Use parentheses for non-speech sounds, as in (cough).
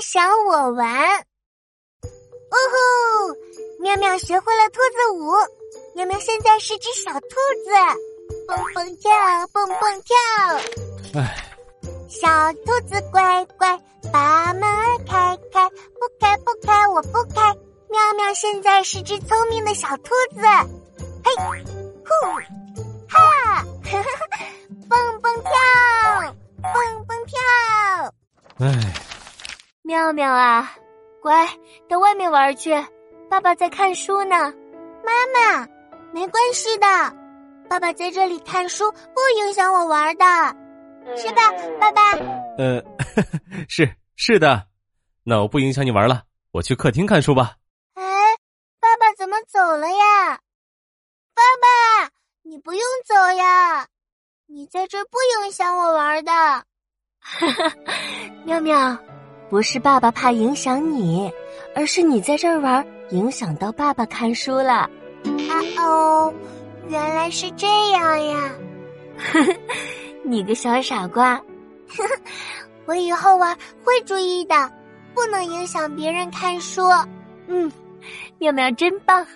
想我玩。哦吼！妙妙学会了兔子舞。妙妙现在是只小兔子，蹦蹦跳，蹦蹦跳。唉，小兔子乖乖，把门开开，不开不开，我不开。妙妙现在是只聪明的小兔子。嘿，呼，哈，蹦蹦跳，蹦蹦跳。唉，妙妙啊，乖，到外面玩去，爸爸在看书呢。妈妈，没关系的，爸爸在这里看书不影响我玩的，是吧，爸爸？呃，(laughs) 是是的，那我不影响你玩了，我去客厅看书吧。哎，爸爸怎么走了呀？爸爸，你不用走呀，你在这不影响我玩的。哈 (laughs) 哈妙妙，不是爸爸怕影响你，而是你在这儿玩，影响到爸爸看书了。啊哦，原来是这样呀！(laughs) 你个小傻瓜，(laughs) 我以后玩会注意的，不能影响别人看书。嗯，(laughs) 妙妙真棒。